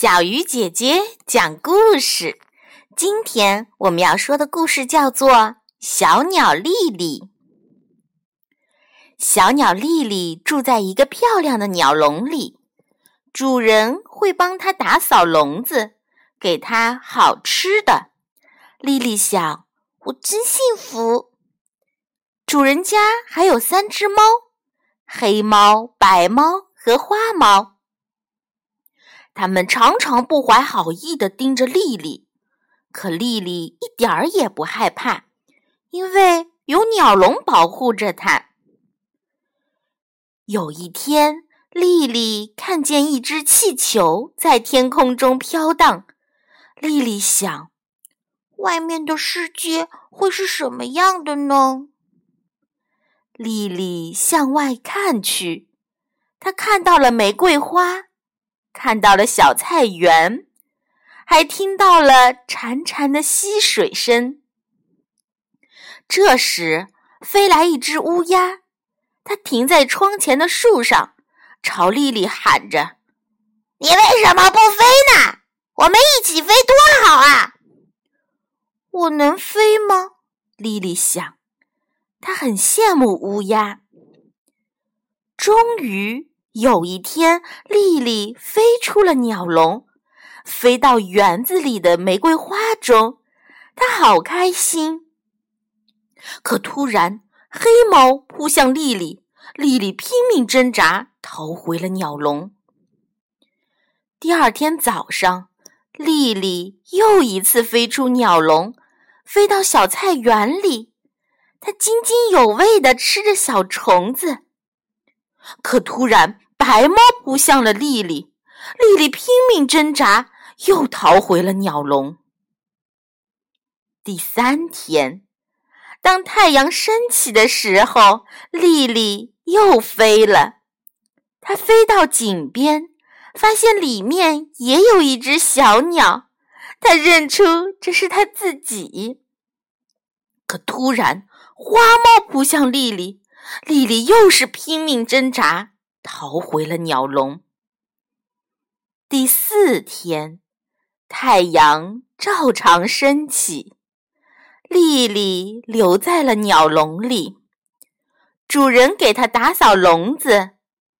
小鱼姐姐讲故事。今天我们要说的故事叫做《小鸟丽丽》。小鸟丽丽住在一个漂亮的鸟笼里，主人会帮它打扫笼子，给它好吃的。丽丽想：“我真幸福。”主人家还有三只猫：黑猫、白猫和花猫。他们常常不怀好意地盯着丽丽，可丽丽一点儿也不害怕，因为有鸟笼保护着她。有一天，丽丽看见一只气球在天空中飘荡，丽丽想：“外面的世界会是什么样的呢？”丽丽向外看去，她看到了玫瑰花。看到了小菜园，还听到了潺潺的溪水声。这时，飞来一只乌鸦，它停在窗前的树上，朝丽丽喊着：“你为什么不飞呢？我们一起飞多好啊！”我能飞吗？丽丽想，她很羡慕乌鸦。终于。有一天，丽丽飞出了鸟笼，飞到园子里的玫瑰花中，她好开心。可突然，黑猫扑向丽丽，丽丽拼命挣扎，逃回了鸟笼。第二天早上，丽丽又一次飞出鸟笼，飞到小菜园里，她津津有味地吃着小虫子。可突然，白猫扑向了丽丽，丽丽拼命挣扎，又逃回了鸟笼。第三天，当太阳升起的时候，丽丽又飞了。她飞到井边，发现里面也有一只小鸟，她认出这是她自己。可突然，花猫扑向丽丽。丽丽又是拼命挣扎，逃回了鸟笼。第四天，太阳照常升起，丽丽留在了鸟笼里。主人给她打扫笼子，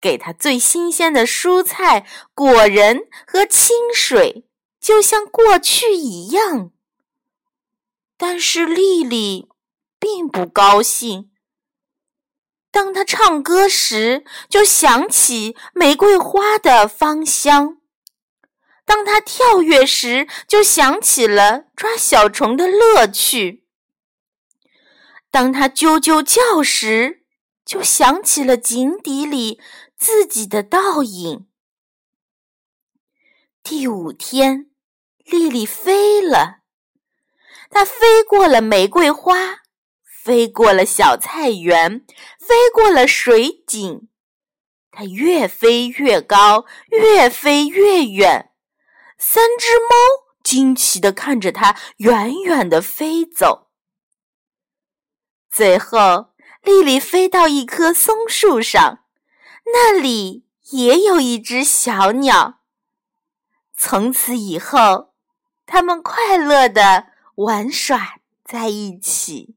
给她最新鲜的蔬菜、果仁和清水，就像过去一样。但是丽丽并不高兴。当他唱歌时，就想起玫瑰花的芳香；当他跳跃时，就想起了抓小虫的乐趣；当他啾啾叫时，就想起了井底里自己的倒影。第五天，丽丽飞了，她飞过了玫瑰花。飞过了小菜园，飞过了水井，它越飞越高，越飞越远。三只猫惊奇地看着它远远地飞走。最后，丽丽飞到一棵松树上，那里也有一只小鸟。从此以后，他们快乐地玩耍在一起。